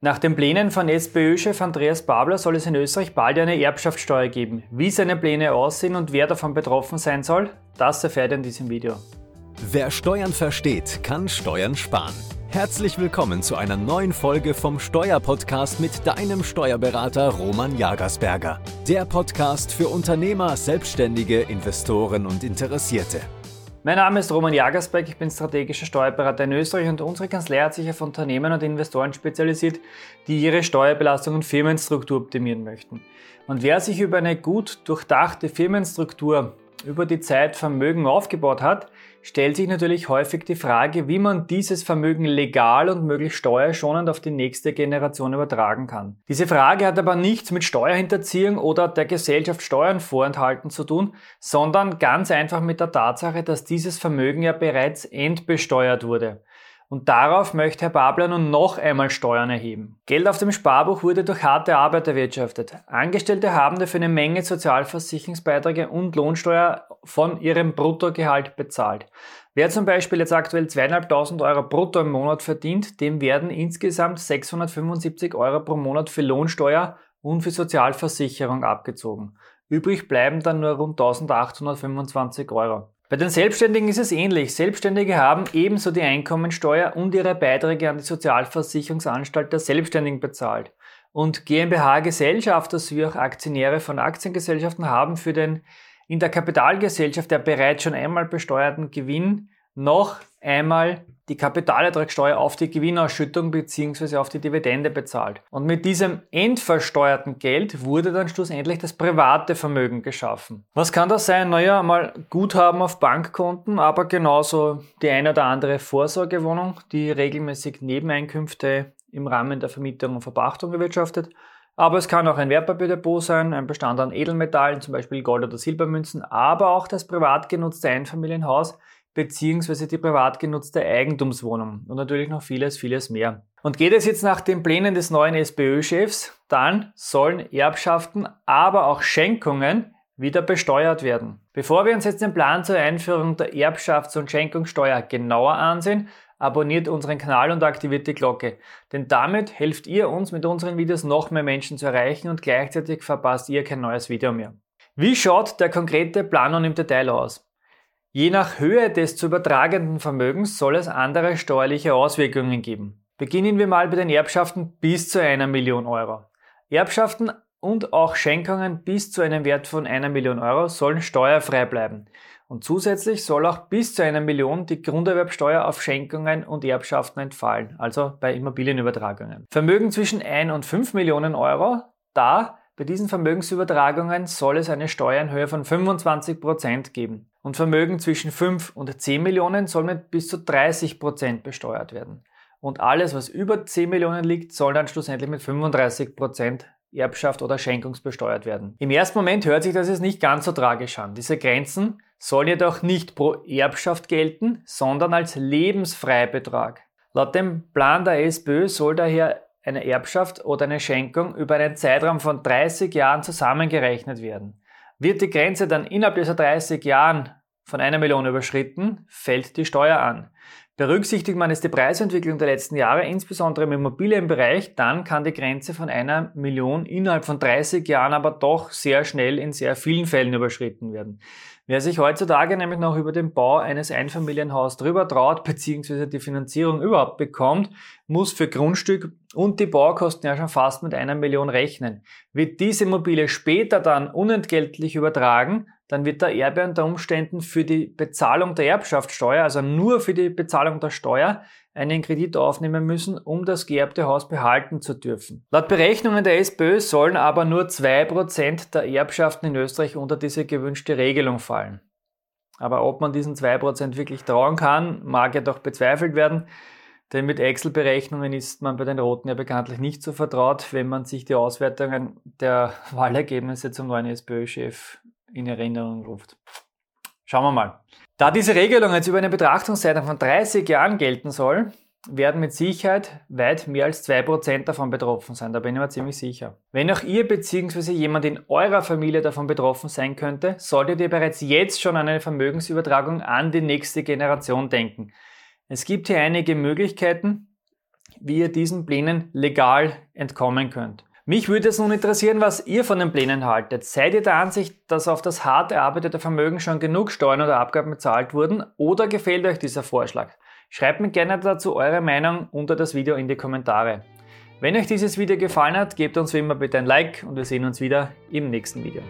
Nach den Plänen von SPÖ-Chef Andreas Babler soll es in Österreich bald eine Erbschaftssteuer geben. Wie seine Pläne aussehen und wer davon betroffen sein soll, das erfährt ihr in diesem Video. Wer Steuern versteht, kann Steuern sparen. Herzlich willkommen zu einer neuen Folge vom Steuerpodcast mit deinem Steuerberater Roman Jagersberger. Der Podcast für Unternehmer, Selbstständige, Investoren und Interessierte. Mein Name ist Roman Jagersberg, ich bin strategischer Steuerberater in Österreich und unsere Kanzlei hat sich auf Unternehmen und Investoren spezialisiert, die ihre Steuerbelastung und Firmenstruktur optimieren möchten. Und wer sich über eine gut durchdachte Firmenstruktur über die Zeit Vermögen aufgebaut hat, stellt sich natürlich häufig die Frage, wie man dieses Vermögen legal und möglichst steuerschonend auf die nächste Generation übertragen kann. Diese Frage hat aber nichts mit Steuerhinterziehung oder der Gesellschaft Steuern vorenthalten zu tun, sondern ganz einfach mit der Tatsache, dass dieses Vermögen ja bereits entbesteuert wurde. Und darauf möchte Herr Babler nun noch einmal Steuern erheben. Geld auf dem Sparbuch wurde durch harte Arbeit erwirtschaftet. Angestellte haben dafür eine Menge Sozialversicherungsbeiträge und Lohnsteuer von ihrem Bruttogehalt bezahlt. Wer zum Beispiel jetzt aktuell 2.500 Euro brutto im Monat verdient, dem werden insgesamt 675 Euro pro Monat für Lohnsteuer und für Sozialversicherung abgezogen. Übrig bleiben dann nur rund 1.825 Euro. Bei den Selbstständigen ist es ähnlich. Selbstständige haben ebenso die Einkommensteuer und ihre Beiträge an die Sozialversicherungsanstalt der Selbstständigen bezahlt. Und GmbH-Gesellschafter sowie auch Aktionäre von Aktiengesellschaften haben für den in der Kapitalgesellschaft der bereits schon einmal besteuerten Gewinn noch einmal die Kapitalertragssteuer auf die Gewinnausschüttung bzw. auf die Dividende bezahlt. Und mit diesem entversteuerten Geld wurde dann schlussendlich das private Vermögen geschaffen. Was kann das sein? Naja, mal Guthaben auf Bankkonten, aber genauso die eine oder andere Vorsorgewohnung, die regelmäßig Nebeneinkünfte im Rahmen der Vermietung und Verpachtung erwirtschaftet. Aber es kann auch ein Wertpapierdepot sein, ein Bestand an Edelmetallen, zum Beispiel Gold- oder Silbermünzen, aber auch das privat genutzte Einfamilienhaus beziehungsweise die privat genutzte Eigentumswohnung und natürlich noch vieles, vieles mehr. Und geht es jetzt nach den Plänen des neuen SPÖ-Chefs, dann sollen Erbschaften, aber auch Schenkungen wieder besteuert werden. Bevor wir uns jetzt den Plan zur Einführung der Erbschafts- und Schenkungssteuer genauer ansehen, abonniert unseren Kanal und aktiviert die Glocke. Denn damit helft ihr uns mit unseren Videos noch mehr Menschen zu erreichen und gleichzeitig verpasst ihr kein neues Video mehr. Wie schaut der konkrete Plan nun im Detail aus? Je nach Höhe des zu übertragenden Vermögens soll es andere steuerliche Auswirkungen geben. Beginnen wir mal bei den Erbschaften bis zu einer Million Euro. Erbschaften und auch Schenkungen bis zu einem Wert von einer Million Euro sollen steuerfrei bleiben. Und zusätzlich soll auch bis zu einer Million die Grunderwerbsteuer auf Schenkungen und Erbschaften entfallen, also bei Immobilienübertragungen. Vermögen zwischen 1 und 5 Millionen Euro, da bei diesen Vermögensübertragungen soll es eine Steuer in Höhe von 25% geben und Vermögen zwischen 5 und 10 Millionen soll mit bis zu 30 Prozent besteuert werden. Und alles, was über 10 Millionen liegt, soll dann schlussendlich mit 35 Prozent Erbschaft oder Schenkungsbesteuert werden. Im ersten Moment hört sich das jetzt nicht ganz so tragisch an. Diese Grenzen sollen jedoch nicht pro Erbschaft gelten, sondern als Lebensfreibetrag. Laut dem Plan der SPÖ soll daher eine Erbschaft oder eine Schenkung über einen Zeitraum von 30 Jahren zusammengerechnet werden. Wird die Grenze dann innerhalb dieser 30 Jahren von einer Million überschritten, fällt die Steuer an. Berücksichtigt man jetzt die Preisentwicklung der letzten Jahre, insbesondere im Immobilienbereich, dann kann die Grenze von einer Million innerhalb von 30 Jahren aber doch sehr schnell in sehr vielen Fällen überschritten werden. Wer sich heutzutage nämlich noch über den Bau eines Einfamilienhauses drüber traut, beziehungsweise die Finanzierung überhaupt bekommt, muss für Grundstück und die Baukosten ja schon fast mit einer Million rechnen. Wird diese Immobilie später dann unentgeltlich übertragen, dann wird der Erbe unter Umständen für die Bezahlung der Erbschaftssteuer, also nur für die Bezahlung der Steuer, einen Kredit aufnehmen müssen, um das geerbte Haus behalten zu dürfen. Laut Berechnungen der SPÖ sollen aber nur 2% der Erbschaften in Österreich unter diese gewünschte Regelung fallen. Aber ob man diesen 2% wirklich trauen kann, mag ja doch bezweifelt werden, denn mit Excel-Berechnungen ist man bei den Roten ja bekanntlich nicht so vertraut, wenn man sich die Auswertungen der Wahlergebnisse zum neuen SPÖ-Chef in Erinnerung ruft. Schauen wir mal. Da diese Regelung jetzt über eine Betrachtungszeit von 30 Jahren gelten soll, werden mit Sicherheit weit mehr als 2% davon betroffen sein. Da bin ich mir ziemlich sicher. Wenn auch ihr bzw. jemand in eurer Familie davon betroffen sein könnte, solltet ihr bereits jetzt schon an eine Vermögensübertragung an die nächste Generation denken. Es gibt hier einige Möglichkeiten, wie ihr diesen Plänen legal entkommen könnt. Mich würde es nun interessieren, was ihr von den Plänen haltet. Seid ihr der Ansicht, dass auf das hart erarbeitete Vermögen schon genug Steuern oder Abgaben bezahlt wurden oder gefällt euch dieser Vorschlag? Schreibt mir gerne dazu eure Meinung unter das Video in die Kommentare. Wenn euch dieses Video gefallen hat, gebt uns wie immer bitte ein Like und wir sehen uns wieder im nächsten Video.